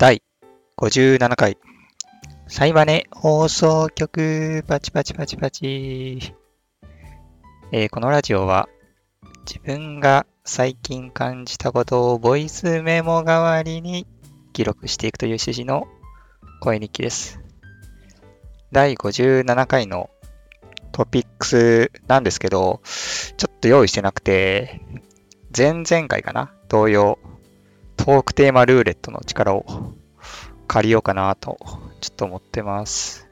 第57回、サイバネ放送局、パチパチパチパチ。えーこのラジオは、自分が最近感じたことをボイスメモ代わりに記録していくという趣旨の声日記です。第57回のトピックスなんですけど、ちょっと用意してなくて、前々回かな？同様、トークテーマルーレットの力を借りようかなと、ちょっと思ってます。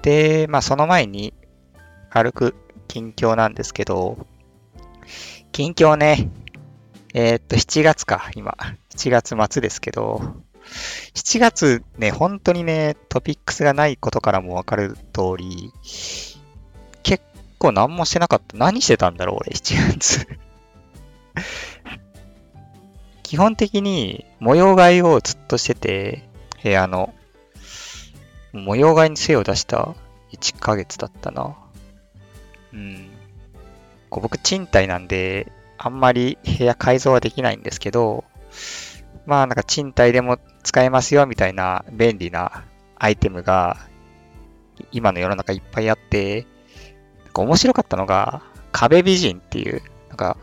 で、まあその前に、軽く近況なんですけど、近況ね、えーっと、7月か、今。7月末ですけど、7月ね、本当にね、トピックスがないことからもわかる通り、結構何もしてなかった。何してたんだろう、俺、7月。基本的に模様替えをずっとしてて、部屋の。模様替えに精を出した1ヶ月だったな。うん。こう僕賃貸なんで、あんまり部屋改造はできないんですけど、まあなんか賃貸でも使えますよみたいな便利なアイテムが今の世の中いっぱいあって、なんか面白かったのが壁美人っていう、なんか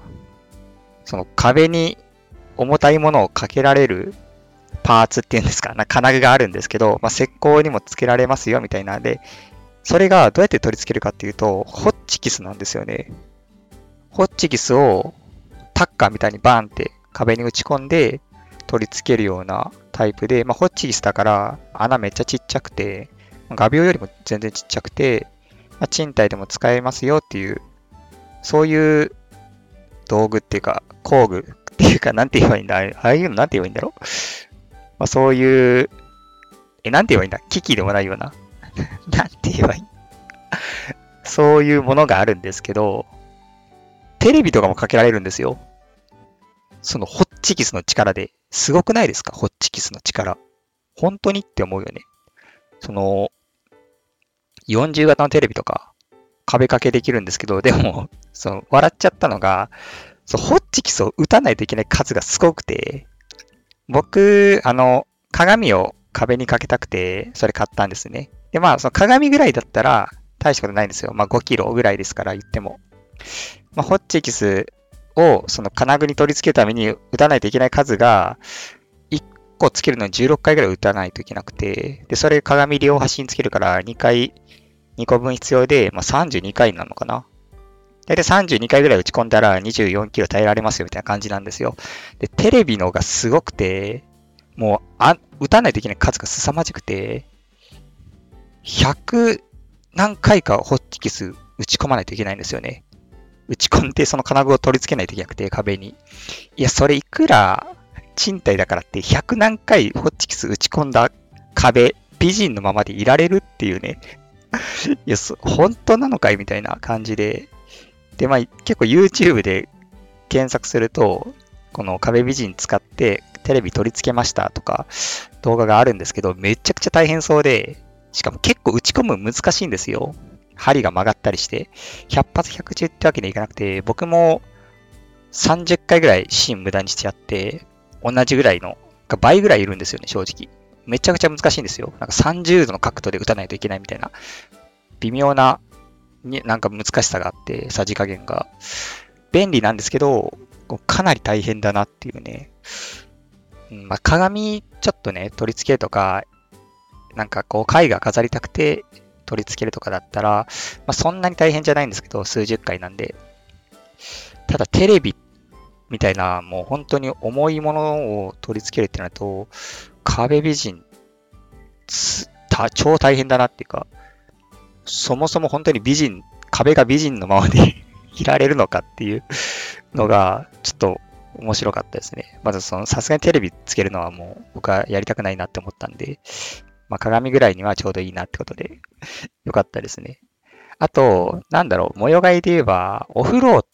その壁に重たいものをかけられるパーツっていうんですか、な金具があるんですけど、まあ、石膏にもつけられますよみたいなんで、それがどうやって取り付けるかっていうと、ホッチキスなんですよね。ホッチキスをタッカーみたいにバーンって壁に打ち込んで取り付けるようなタイプで、まあ、ホッチキスだから穴めっちゃちっちゃくて、画鋲よりも全然ちっちゃくて、まあ、賃貸でも使えますよっていう、そういう道具っていうか、工具っていうか、なんて言えばいいんだ？ああいうのなんて言えばいいんだろ？うまあ、そういう、え、なんて言えばいいんだ？危機でもないような？なんて言えばいい？そういうものがあるんですけど、テレビとかもかけられるんですよ。そのホッチキスの力で。すごくないですか？ホッチキスの力。本当にって思うよね。その、40型のテレビとか壁掛けできるんですけど、でも、その、笑っちゃったのが、そう、ホチキスを打たないといけない数がすごくて、僕、あの、鏡を壁にかけたくて、それ買ったんですね。で、まあ、その鏡ぐらいだったら、大したことないんですよ。まあ、5キロぐらいですから言っても。まあ、ホッチキスを、その金具に取り付けるために打たないといけない数が、1個つけるのに16回ぐらい打たないといけなくて、で、それ鏡両端につけるから2回、2個分必要で、まあ、32回なのかな。大体32回ぐらい打ち込んだら24キロ耐えられますよみたいな感じなんですよ。で、テレビのがすごくて、もうあ、打たないといけない数が凄まじくて、100何回かホッチキス打ち込まないといけないんですよね。打ち込んでその金具を取り付けないといけなくて、壁に。いや、それいくら賃貸だからって100何回ホッチキス打ち込んだ壁、美人のままでいられるっていうね。いや、そ本当なのかい？みたいな感じで。で、まあ、結構 YouTube で検索すると、この壁美人使ってテレビ取り付けましたとか動画があるんですけど、めちゃくちゃ大変そうで、しかも結構打ち込む難しいんですよ。針が曲がったりして、100発100中ってわけにはいかなくて、僕も30回ぐらい芯無駄にしちゃって、同じぐらいの、倍ぐらいいるんですよね、正直。めちゃくちゃ難しいんですよ。なんか30度の角度で打たないといけないみたいな、微妙な、になんか難しさがあって、さじ加減が。便利なんですけど、かなり大変だなっていうね。まあ、鏡ちょっとね、取り付けとか、なんかこう絵画飾りたくて取り付けるとかだったら、まあ、そんなに大変じゃないんですけど、数十回なんで。ただテレビみたいな、もう本当に重いものを取り付けるってなると、壁美人、超大変だなっていうか、そもそも本当に美人、壁が美人のままで いられるのかっていうのが、ちょっと面白かったですね。まずその、さすがにテレビつけるのはもう僕はやりたくないなって思ったんで、まあ鏡ぐらいにはちょうどいいなってことで、よかったですね。あと、なんだろう、模様替えで言えば、お風呂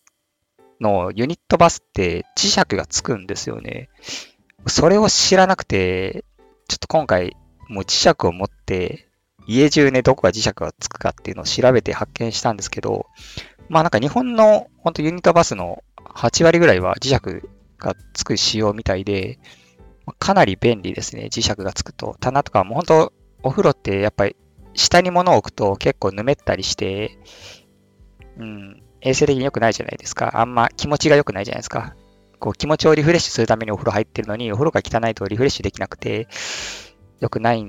のユニットバスって磁石がつくんですよね。それを知らなくて、ちょっと今回、もう磁石を持って、家中ね、どこが磁石がつくかっていうのを調べて発見したんですけど、まあなんか日本の本当ユニットバスの8割ぐらいは磁石がつく仕様みたいで、かなり便利ですね、磁石がつくと。棚とかも本当、お風呂ってやっぱり下に物を置くと結構ぬめったりして、うん、衛生的に良くないじゃないですか。あんま気持ちが良くないじゃないですか。こう気持ちをリフレッシュするためにお風呂入ってるのに、お風呂が汚いとリフレッシュできなくて、良くない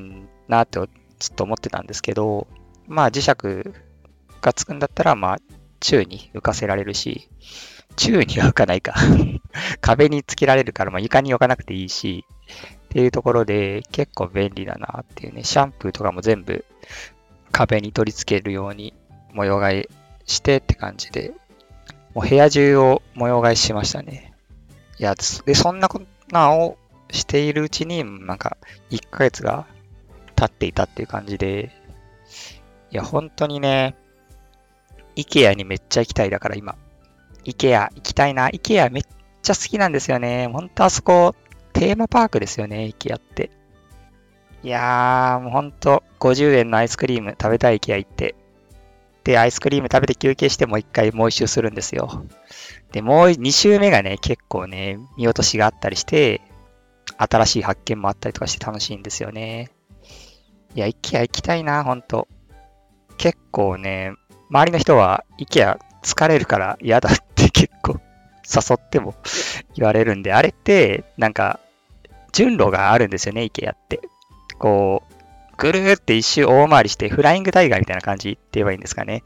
なってずっと思ってたんですけど、まあ磁石がつくんだったら、まあ宙に浮かせられるし、宙には浮かないか。壁につけられるから、まあ、床に置かなくていいし、っていうところで結構便利だなっていうね、シャンプーとかも全部壁に取り付けるように模様替えしてって感じで、もう部屋中を模様替えしましたね。いや、で、そんなことをしているうちに、なんか、1ヶ月が経っていたっていう感じで、いや、本当にね、IKEA にめっちゃ行きたいだから今。IKEA 行きたいな。IKEA めっちゃ好きなんですよね。ほんとあそこ、テーマパークですよね、IKEA って。いやー、もうほんと、50円のアイスクリーム食べたい IKEA 行って。で、アイスクリーム食べて休憩してもう一回もう一周するんですよ。で、もう2周目がね、結構ね、見落としがあったりして、新しい発見もあったりとかして楽しいんですよね。いや、IKEA 行きたいな、ほんと。結構ね、周りの人は IKEA 疲れるから嫌だって 結構誘っても言われるんで、あれってなんか順路があるんですよね、IKEA って。こう、ぐるーって一周大回りしてフライングタイガーみたいな感じって言えばいいんですかね。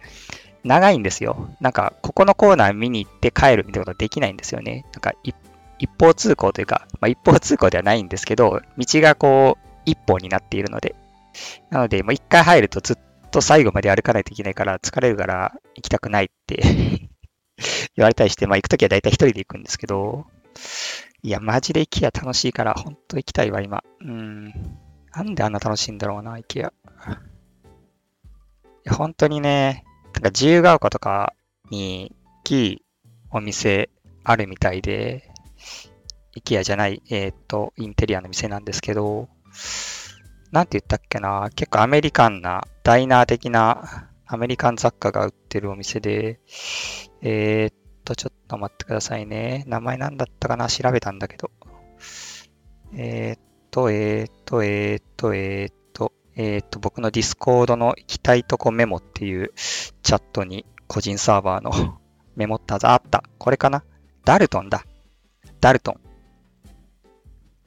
長いんですよ。なんか、ここのコーナー見に行って帰るみたいなことできないんですよね。なんか、一方通行というか、まあ、一方通行ではないんですけど、道がこう、一本になっているので。なので、もう一回入るとずっと最後まで歩かないといけないから疲れるから行きたくないって 言われたりして、まあ行くときは大体一人で行くんですけど、いや、マジで IKEA 楽しいから、ほんと行きたいわ、今。うん。なんであんな楽しいんだろうな、IKEA。いや、本当にね、なんか自由が丘とかに大きいお店あるみたいで、IKEA じゃない、えっ、と、インテリアの店なんですけど、なんて言ったっけな、結構アメリカンな、ダイナー的なアメリカン雑貨が売ってるお店で、えー、っと、ちょっと待ってくださいね。名前なんだったかな？調べたんだけど。えー、っと、えー、っと、えー、っと、えー、っと、えー、っと、僕の Discord の行きたいとこメモっていうチャットに個人サーバーのメモったあった。これかな？ダルトンだ。ダルトン。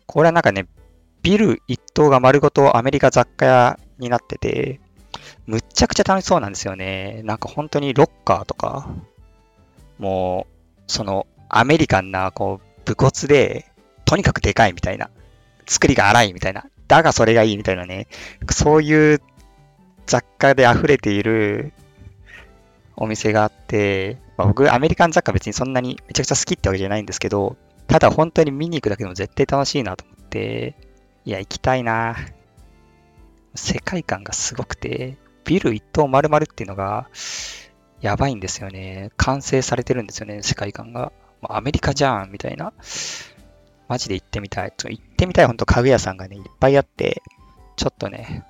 これはなんかね、ビル一棟が丸ごとアメリカ雑貨屋になってて、むっちゃくちゃ楽しそうなんですよね。なんか本当にロッカーとか、もう、そのアメリカンな、こう、武骨で、とにかくでかいみたいな。作りが荒いみたいな。だがそれがいいみたいなね。そういう雑貨で溢れているお店があって、まあ、僕、アメリカン雑貨別にそんなにめちゃくちゃ好きってわけじゃないんですけど、ただ本当に見に行くだけでも絶対楽しいなと思って、いや、行きたいな。世界観がすごくて、ビル一棟丸々っていうのが、やばいんですよね。完成されてるんですよね、世界観が。アメリカじゃんみたいな。マジで行ってみたい。ちょ行ってみたい、ほんと家具屋さんがね、いっぱいあって、ちょっとね、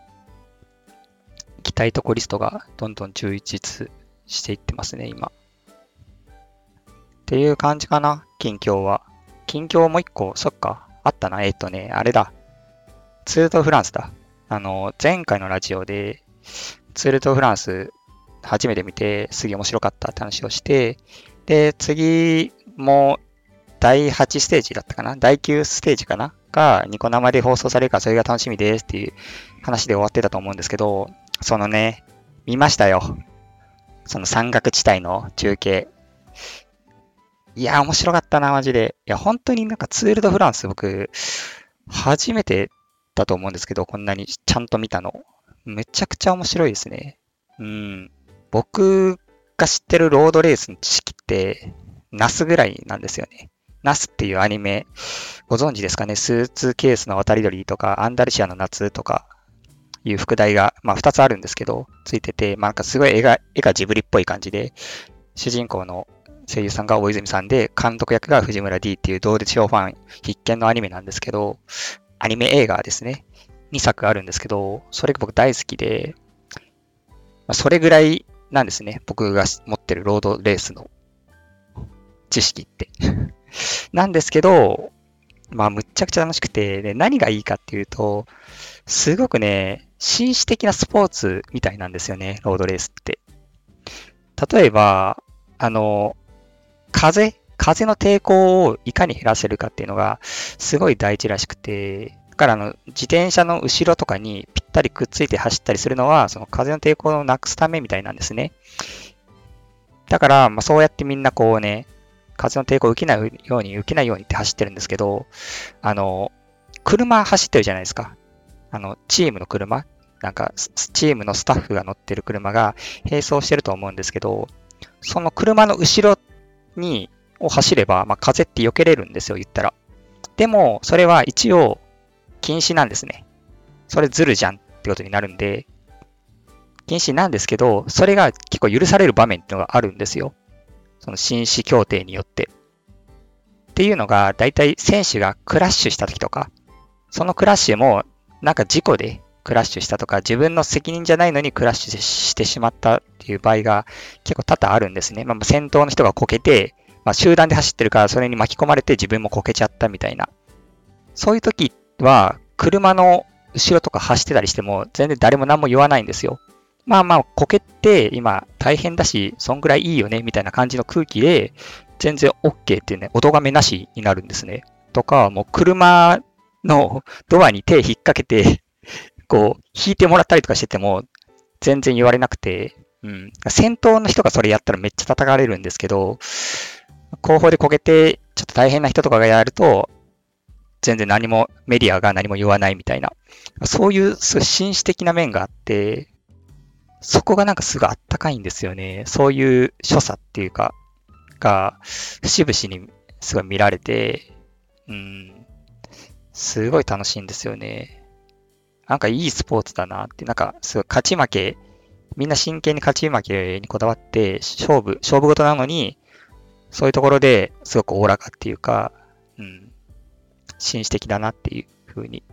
行きたいとこリストがどんどん充実していってますね、今。っていう感じかな、近況は。近況もう一個、そっか、あったな。えっとね、あれだ。ツールドフランスだ。あの、前回のラジオで、ツールドフランス初めて見て、すげえ面白かったって話をして、で、次も第8ステージだったかな？第9ステージかな？がニコ生で放送されるからそれが楽しみですっていう話で終わってたと思うんですけど、そのね、見ましたよ。その山岳地帯の中継。いや、面白かったな、マジで。いや、本当になんかツールドフランス僕、初めてだと思うんですけど、こんなにちゃんと見たの。めちゃくちゃ面白いですね。うん。僕が知ってるロードレースの知識って、ナスぐらいなんですよね。ナスっていうアニメ、ご存知ですかね？スーツケースの渡り鳥とか、アンダルシアの夏とかいう副題が、まあ2つあるんですけど、ついてて、まあなんかすごい絵が、絵がジブリっぽい感じで、主人公の声優さんが大泉さんで、監督役が藤村 D っていう同列賞ファン必見のアニメなんですけど、アニメ映画ですね。2作あるんですけど、それが僕大好きで、ま、それぐらいなんですね。僕が持ってるロードレースの知識って。なんですけど、まあ、むっちゃくちゃ楽しくて、で、何がいいかっていうと、すごくね、紳士的なスポーツみたいなんですよね、ロードレースって。例えば、あの、風風の抵抗をいかに減らせるかっていうのが、すごい大事らしくて、だからあの、自転車の後ろとかにぴったりくっついて走ったりするのは、その風の抵抗をなくすためみたいなんですね。だから、まあ、そうやってみんなこうね、風の抵抗を受けないように、受けないようにって走ってるんですけど、あの、車走ってるじゃないですか。あの、チームの車なんか、チームのスタッフが乗ってる車が並走してると思うんですけど、その車の後ろに、を走れば、まあ、風って避けれるんですよ、言ったら。でも、それは一応、禁止なんですね。それずるじゃんってことになるんで、禁止なんですけど、それが結構許される場面っていうのがあるんですよ。その紳士協定によって。っていうのが、だいたい選手がクラッシュした時とか、そのクラッシュも、なんか事故でクラッシュしたとか、自分の責任じゃないのにクラッシュしてしまったっていう場合が結構多々あるんですね。まあ、先頭の人がこけて、まあ、集団で走ってるからそれに巻き込まれて自分もこけちゃったみたいな。そういう時は、車の後ろとか走ってたりしても、全然誰も何も言わないんですよ。まあまあ、こけって今大変だし、そんぐらいいいよね、みたいな感じの空気で、全然 OK っていうね、お咎めなしになるんですね。とか、もう車のドアに手引っ掛けて こう、引いてもらったりとかしてても、全然言われなくて、うん。先頭の人がそれやったらめっちゃ叩かれるんですけど、後方でこけて、ちょっと大変な人とかがやると、全然何も、メディアが何も言わないみたいな、そういう紳士的な面があって、そこがなんかすごいあったかいんですよね。そういう所作っていうか、が、節々にすごい見られて、うん、すごい楽しいんですよね。なんかいいスポーツだなって、なんかすごい勝ち負け、みんな真剣に勝ち負けにこだわって勝負、勝負事なのに、そういうところですごくおおらかっていうか、うん、紳士的だなっていうふうに、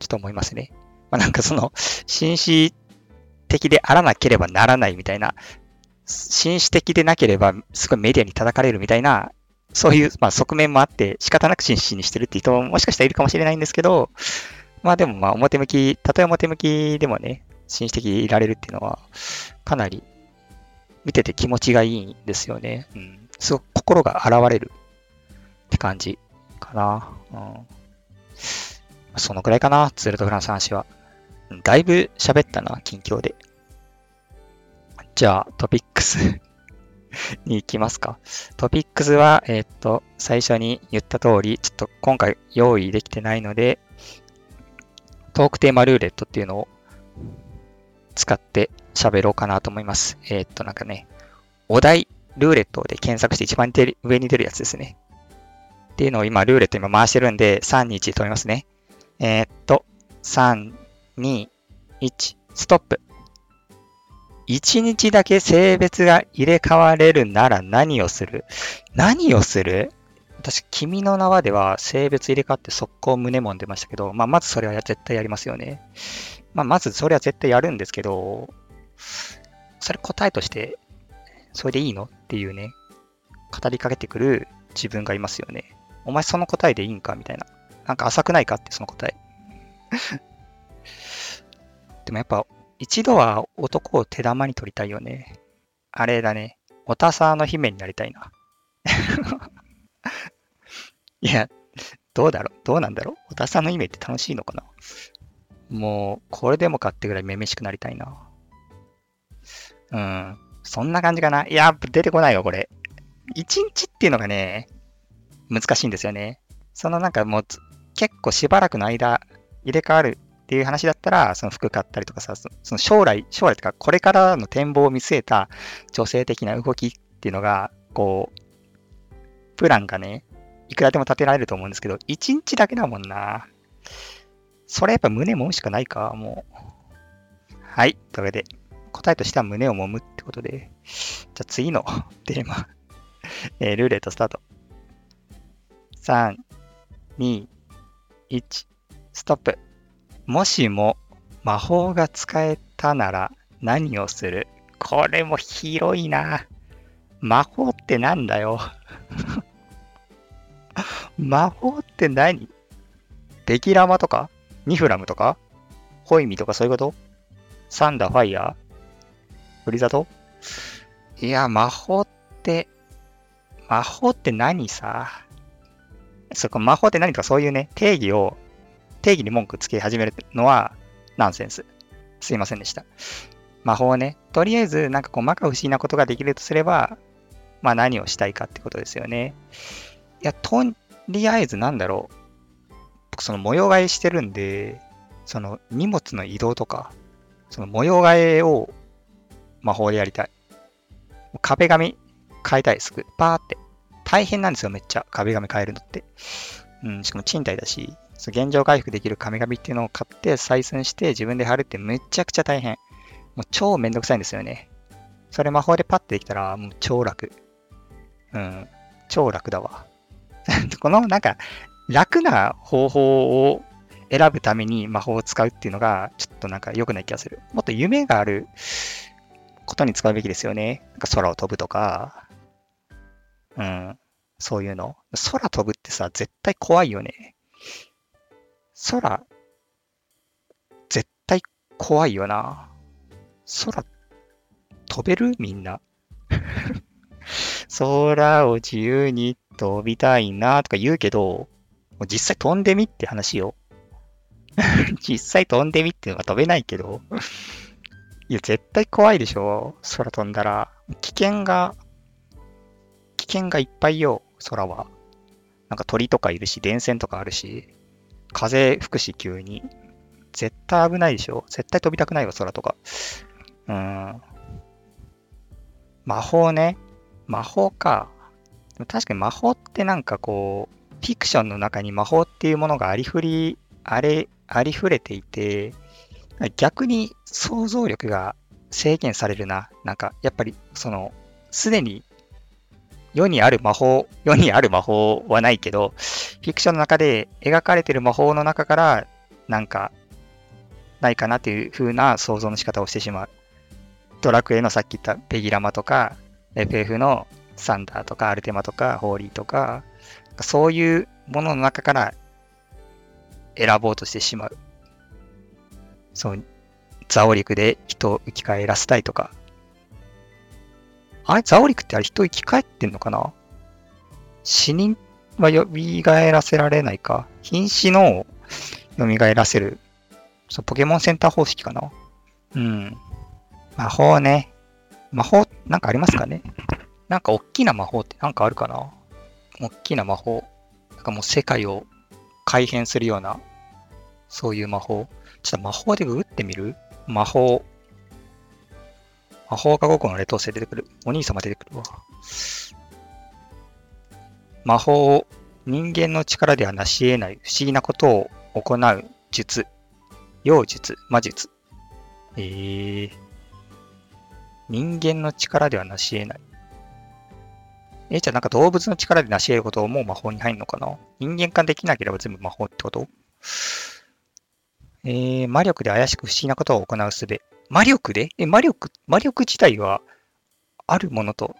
ちょっと思いますね。まあ、なんかその、紳士的であらなければならないみたいな、紳士的でなければすごいメディアに叩かれるみたいな、そういう、まあ、側面もあって仕方なく紳士にしてるっていう人ももしかしたらいるかもしれないんですけど、まあでもまあ表向き、たとえ表向きでもね、紳士的でいられるっていうのは、かなり見てて気持ちがいいんですよね。うん。すごく心が現れるって感じかな。うん。そのくらいかな、ツールドフランス話は。だいぶ喋ったな、近況で。じゃあ、トピックス に行きますか。トピックスは、えー、っと、最初に言った通り、ちょっと今回用意できてないので、トークテーマルーレットっていうのを使って喋ろうかなと思います。えー、っと、なんかね、お題ルーレットで検索して一番上に出るやつですね。っていうのを今、ルーレット今回してるんで、3、2、1止めますね。えー、っと、3、2、1、ストップ。1日だけ性別が入れ替われるなら何をする？何をする？私、君の名はでは性別入れ替わって速攻胸もんでましたけど、まあ、まずそれは絶対やりますよね。まあ、まずそれは絶対やるんですけど、それ答えとして、それでいいの？っていうね、語りかけてくる自分がいますよね。お前その答えでいいんか？みたいな。なんか浅くないか？ってその答え。でもやっぱ一度は男を手玉に取りたいよね。あれだね。おたさの姫になりたいな。いや、どうだろう？どうなんだろう？おたさの姫って楽しいのかな？もう、これでもかってぐらいめめしくなりたいな。うん。そんな感じかな？いや、出てこないよ、これ。一日っていうのがね、難しいんですよね。そのなんかもう、結構しばらくの間、入れ替わるっていう話だったら、その服買ったりとかさ、その将来、将来とか、これからの展望を見据えた女性的な動きっていうのが、こう、プランがね、いくらでも立てられると思うんですけど、1日だけだもんな。それやっぱ胸揉むしかないか、もう。はい。というわけで、答えとしては胸を揉むってことで、じゃあ次の テーマ。えー、ルーレットスタート。3、2、1、ストップ。もしも魔法が使えたなら何をする？これも広いな。魔法ってなんだよ？魔法って何？ベキラマとか？ニフラムとか？ホイミとかそういうこと？サンダー、ファイヤー？ーブリザドいや、魔法って、魔法って何さ？そこ魔法って何かそういうね、定義を、定義に文句つけ始めるのはナンセンス。すいませんでした。魔法ね、とりあえずなんかこう、摩訶不思議なことができるとすれば、まあ何をしたいかってことですよね。いや、とりあえずなんだろう。僕その模様替えしてるんで、その荷物の移動とか、その模様替えを魔法でやりたい。壁紙変えたい、すぐ。パーって。大変なんですよ、めっちゃ。壁紙変えるのって。うん、しかも賃貸だし、現状回復できる壁紙っていうのを買って採寸して自分で貼るってめちゃくちゃ大変。もう超めんどくさいんですよね。それ魔法でパッてできたらもう超楽。うん、超楽だわ。このなんか楽な方法を選ぶために魔法を使うっていうのがちょっとなんか良くない気がする。もっと夢があることに使うべきですよね。なんか空を飛ぶとか、うん、そういうの。空飛ぶってさ、絶対怖いよね。空、絶対怖いよな。空、飛べる？みんな。空を自由に飛びたいなとか言うけど、実際飛んでみって話よ。実際飛んでみっていうのは飛べないけど。いや、絶対怖いでしょ。空飛んだら。危険が、危険がいっぱいよ、空は。なんか鳥とかいるし、電線とかあるし、風吹くし、急に。絶対危ないでしょ。絶対飛びたくないわ、空とか。うん。魔法ね。魔法か。確かに魔法ってなんかこう、フィクションの中に魔法っていうものがありふり、あれ、ありふれていて、逆に想像力が制限されるな。なんか、やっぱり、その、すでに世にある魔法、世にある魔法はないけど、フィクションの中で描かれてる魔法の中から、なんか、ないかなっていう風な想像の仕方をしてしまう。ドラクエのさっき言ったペギラマとか、FF のサンダーとかアルテマとかホーリーとか、そういうものの中から選ぼうとしてしまう。そう、ザオリクで人を生き返らせたいとか。あれ、ザオリクってあれ人生き返ってんのかな？死人は蘇らせられないか？瀕死の蘇らせる。そう、ポケモンセンター方式かな？うん。魔法ね。魔法、なんかありますかね？なんか大きな魔法ってなんかあるかな？大きな魔法。なんかもう世界を改変するような、そういう魔法。ちょっと魔法でググってみる？魔法。魔法科学の劣等生出てくる。お兄様出てくるわ。魔法、人間の力では成し得ない不思議なことを行う術。妖術、魔術。えー、人間の力では成し得ない。え、じゃあなんか動物の力で成し得ることをもう魔法に入るのかな？人間化できなければ全部魔法ってこと？えー、魔力で怪しく不思議なことを行うすべ。魔力で？え、魔力、魔力自体はあるものと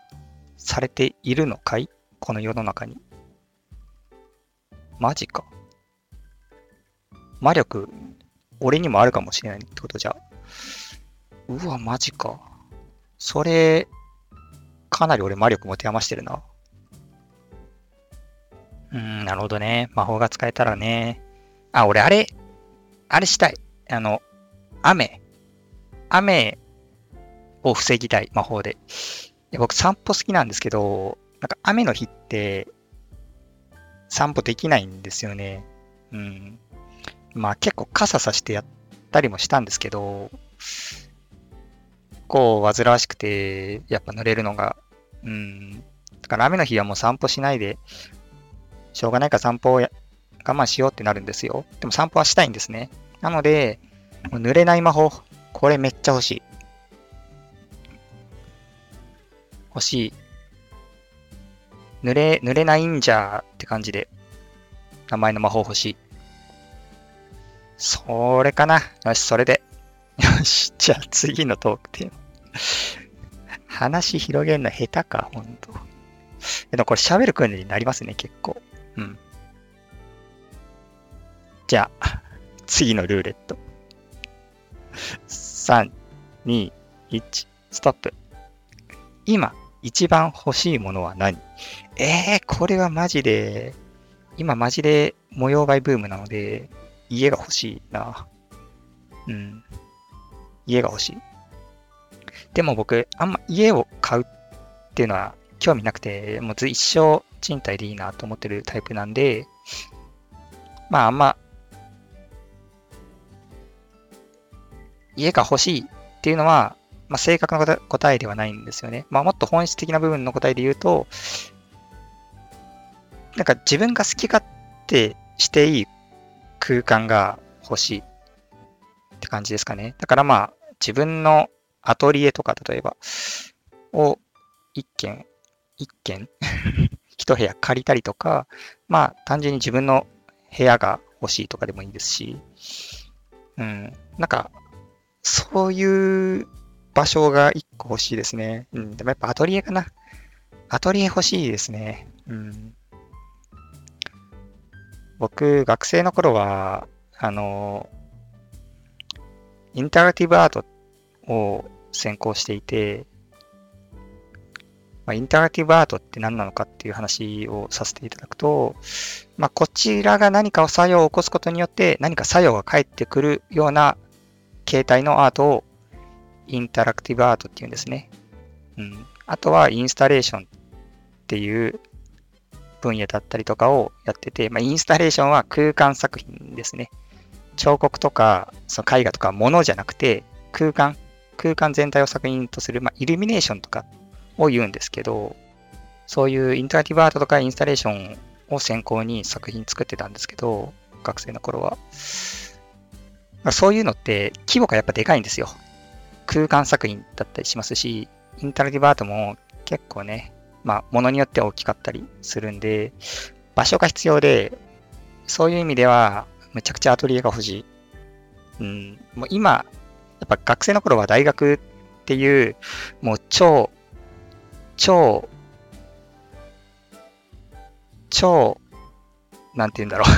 されているのかい？この世の中に。マジか。魔力、俺にもあるかもしれないってことじゃ。うわ、マジか。それ、かなり俺魔力持て余してるな。うーん、なるほどね。魔法が使えたらね。あ、俺あれ、あれしたい。あの、雨。雨を防ぎたい、魔法で。い僕散歩好きなんですけど、なんか雨の日って散歩できないんですよね。うん。まあ結構傘さしてやったりもしたんですけど、構煩わしくて、やっぱ濡れるのが。うん。だから雨の日はもう散歩しないで、しょうがないから散歩を我慢しようってなるんですよ。でも散歩はしたいんですね。なので、濡れない魔法。これめっちゃ欲しい。欲しい。濡れ、濡れないんじゃーって感じで、名前の魔法欲しい。それかな。よし、それで。よし、じゃあ次のトークテーマ。話広げるの下手か、ほんと。でもこれ喋る訓練になりますね、結構。うん。じゃあ、次のルーレット。3、2、1、ストップ。今、一番欲しいものは何？えー、これはマジで、今マジで模様替えブームなので、家が欲しいな。うん。家が欲しい。でも僕、あんま家を買うっていうのは興味なくて、もう一生賃貸でいいなと思ってるタイプなんで、まああんま、家が欲しいっていうのは、まあ、正確な答えではないんですよね。まあ、もっと本質的な部分の答えで言うと、なんか自分が好き勝手していい空間が欲しいって感じですかね。だからまあ、自分のアトリエとか、例えば、を一軒、一軒 一部屋借りたりとか、まあ、単純に自分の部屋が欲しいとかでもいいですし、うん、なんか、そういう場所が一個欲しいですね。うん、でもやっぱアトリエかな。アトリエ欲しいですね。うん。僕、学生の頃は、あの、インタラティブアートを専攻していて、まあ、インタラティブアートって何なのかっていう話をさせていただくと、まあ、こちらが何かを作用を起こすことによって何か作用が返ってくるような形態のアートをインタラクティブアートっていうんですね。うん。あとはインスタレーションっていう分野だったりとかをやってて、まあ、インスタレーションは空間作品ですね。彫刻とか、その絵画とか物じゃなくて、空間、空間全体を作品とする、まあ、イルミネーションとかを言うんですけど、そういうインタラクティブアートとかインスタレーションを先行に作品作ってたんですけど、学生の頃は。そういうのって規模がやっぱでかいんですよ。空間作品だったりしますし、インタラクティブアートも結構ね、まあ、ものによって大きかったりするんで、場所が必要で、そういう意味では、めちゃくちゃアトリエが欲しい。うん、もう今、やっぱ学生の頃は大学っていう、もう超、超、超、なんて言うんだろう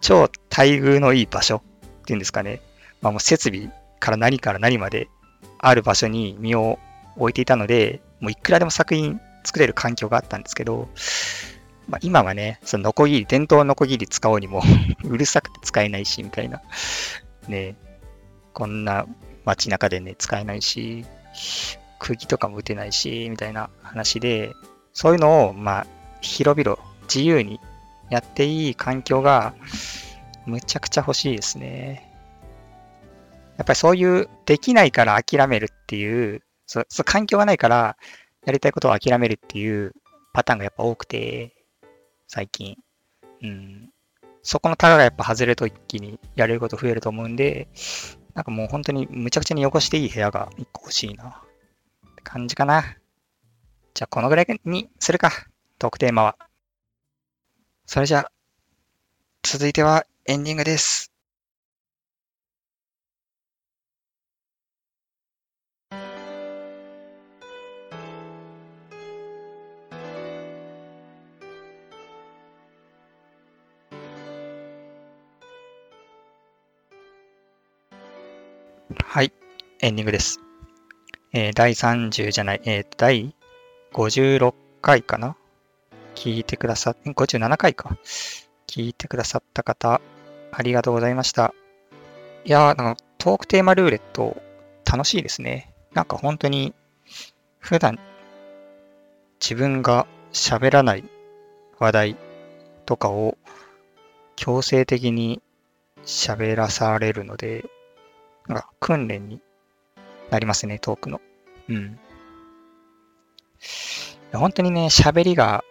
超待遇のいい場所っていうんですかね。まあもう設備から何から何まである場所に身を置いていたので、もういくらでも作品作れる環境があったんですけど、まあ、今はね、そのノコギリ、伝統ノコギリ使おうにも うるさくて使えないし、みたいな。ねこんな街中でね、使えないし、釘とかも打てないし、みたいな話で、そういうのを、まあ、広々、自由にやっていい環境が、むちゃくちゃ欲しいですね。やっぱりそういうできないから諦めるっていう、そそ環境がないからやりたいことを諦めるっていうパターンがやっぱ多くて、最近。うん。そこのタガがやっぱ外れると一気にやれること増えると思うんで、なんかもう本当にむちゃくちゃに汚していい部屋が一個欲しいな。って感じかな。じゃあこのぐらいにするか。トークテーマは。それじゃ、続いてはエンディングです。はい、エンディングです。えー、第30じゃない、えー、第56回かな？聞いてくださっ、57回か。聞いてくださった方、ありがとうございました。いやー、なんかトークテーマルーレット楽しいですね。なんか本当に普段自分が喋らない話題とかを強制的に喋らされるので、なんか訓練になりますね、トークの。うん。本当にね、喋りが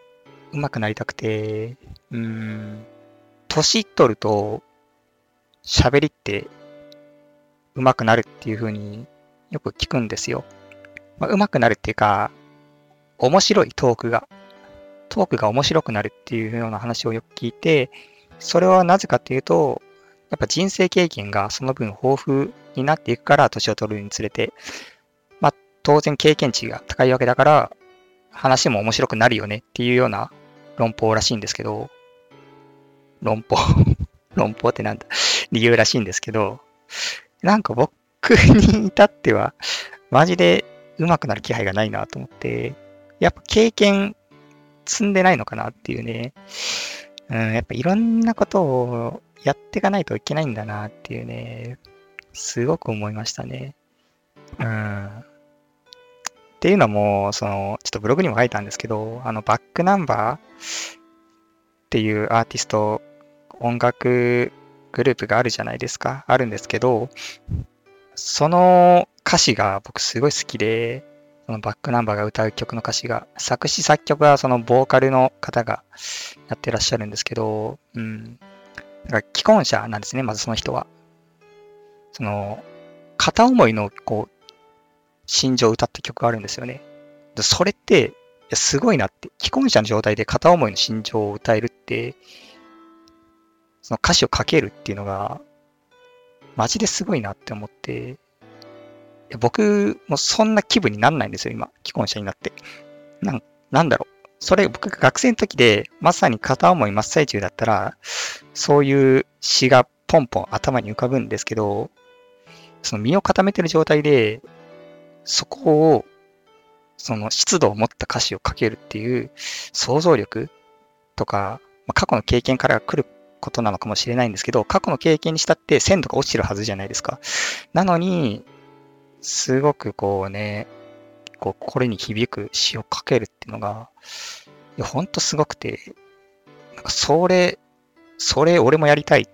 上手くなりたくて、うん、年取ると、喋りって上手くなるっていう風によく聞くんですよ。まあ、上手くなるっていうか、面白いトークが、トークが面白くなるっていうような話をよく聞いて、それはなぜかっていうと、やっぱ人生経験がその分豊富になっていくから、年を取るにつれて、まあ当然経験値が高いわけだから、話も面白くなるよねっていうような論法らしいんですけど、論法 論法ってなんだ？理由らしいんですけど、なんか僕に至っては、マジで上手くなる気配がないなと思って、やっぱ経験積んでないのかなっていうね、うん、やっぱいろんなことをやっていかないといけないんだなっていうね、すごく思いましたね。うん。っていうのも、その、ちょっとブログにも書いたんですけど、あの、バックナンバーっていうアーティスト、音楽グループがあるじゃないですか。あるんですけど、その歌詞が僕すごい好きで、そのバックナンバーが歌う曲の歌詞が、作詞作曲はそのボーカルの方がやってらっしゃるんですけど、うん。だから既婚者なんですね、まずその人は。その、片思いのこう、心情を歌った曲があるんですよね。それって、すごいなって、既婚者の状態で片思いの心情を歌えるって、その歌詞を書けるっていうのが、マジですごいなって思って、僕もそんな気分になんないんですよ、今、既婚者になって。ななんだろう。それ、僕が学生の時で、まさに片思い真っ最中だったら、そういう詩がポンポン頭に浮かぶんですけど、その身を固めてる状態で、そこを、その湿度を持った歌詞を書けるっていう想像力とか、まあ、過去の経験から来ることなのかもしれないんですけど、過去の経験にしたって鮮度が落ちてるはずじゃないですか。なのに、すごくこうね、こう、これに響く詩を書けるっていうのが、いや、ほんとすごくて、なんかそれ、それ俺もやりたい。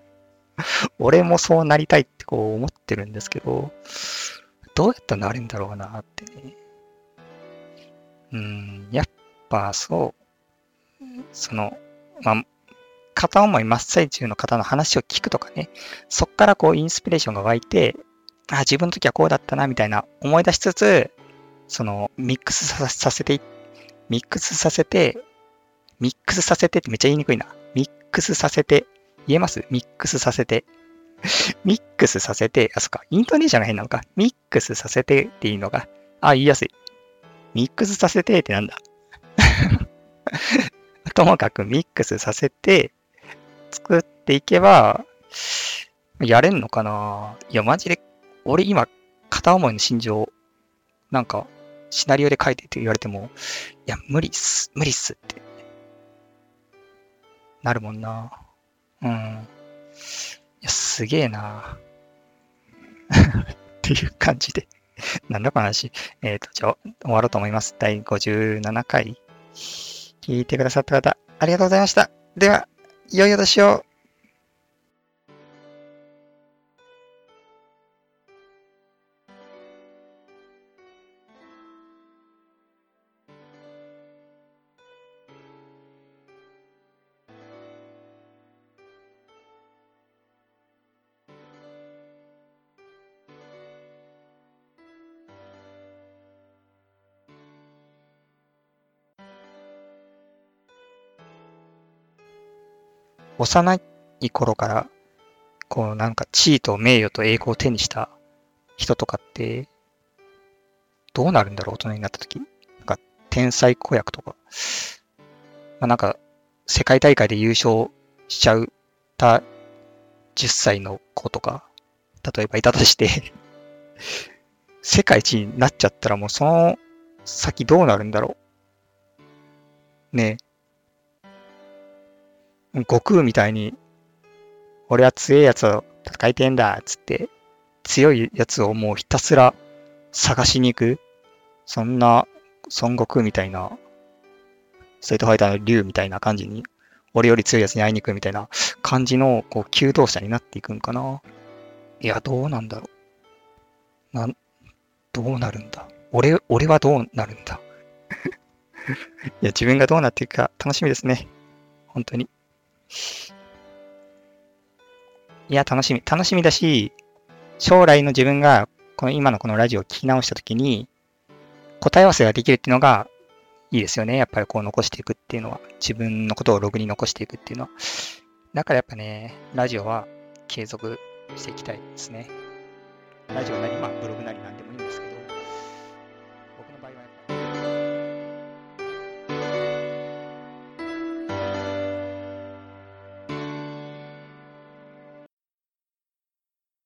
俺もそうなりたいってこう思ってるんですけど、どうやったらなるんだろうなってね。うん、やっぱそう、その、まあ、片思い真っ最中の方の話を聞くとかね、そっからこうインスピレーションが湧いて、あ、自分の時はこうだったな、みたいな思い出しつつ、そのミックスさせて、ミックスさせて、ミックスさせてってめっちゃ言いにくいな。ミックスさせて、言えます？ミックスさせて。ミックスさせて、あ、そっか、イントネーションが変なのか。ミックスさせてっていいのが、あ、言いやすい。ミックスさせてってなんだ ともかくミックスさせて、作っていけば、やれんのかないや、マジで、俺今、片思いの心情、なんか、シナリオで書いてって言われても、いや、無理っす、無理っすって、なるもんな。うん。や、すげえな っていう感じでなんだこの話？えっ、ー、と、じゃあ、終わろうと思います。第57回。聞いてくださった方、ありがとうございました。では、良いお年を幼い頃から、こうなんか地位と名誉と栄光を手にした人とかって、どうなるんだろう、大人になった時。なんか天才子役とか。まあ、なんか世界大会で優勝しちゃうた10歳の子とか、例えばいたとして 世界一になっちゃったらもうその先どうなるんだろう。ねえ。悟空みたいに、俺は強いやつを戦いてんだ、つって、強いやつをもうひたすら探しに行く。そんな、孫悟空みたいな、ストイートファイターの竜みたいな感じに、俺より強いやつに会いに行くみたいな感じの、こう、求道者になっていくんかな。いや、どうなんだろう。なん、どうなるんだ。俺、俺はどうなるんだ。いや、自分がどうなっていくか楽しみですね。本当に。いや、楽しみ。楽しみだし、将来の自分が、この今のこのラジオを聞き直したときに、答え合わせができるっていうのがいいですよね。やっぱりこう残していくっていうのは。自分のことをログに残していくっていうのは。だからやっぱね、ラジオは継続していきたいですね。ラジオなり、まあブログなりなんでもいいんですけど。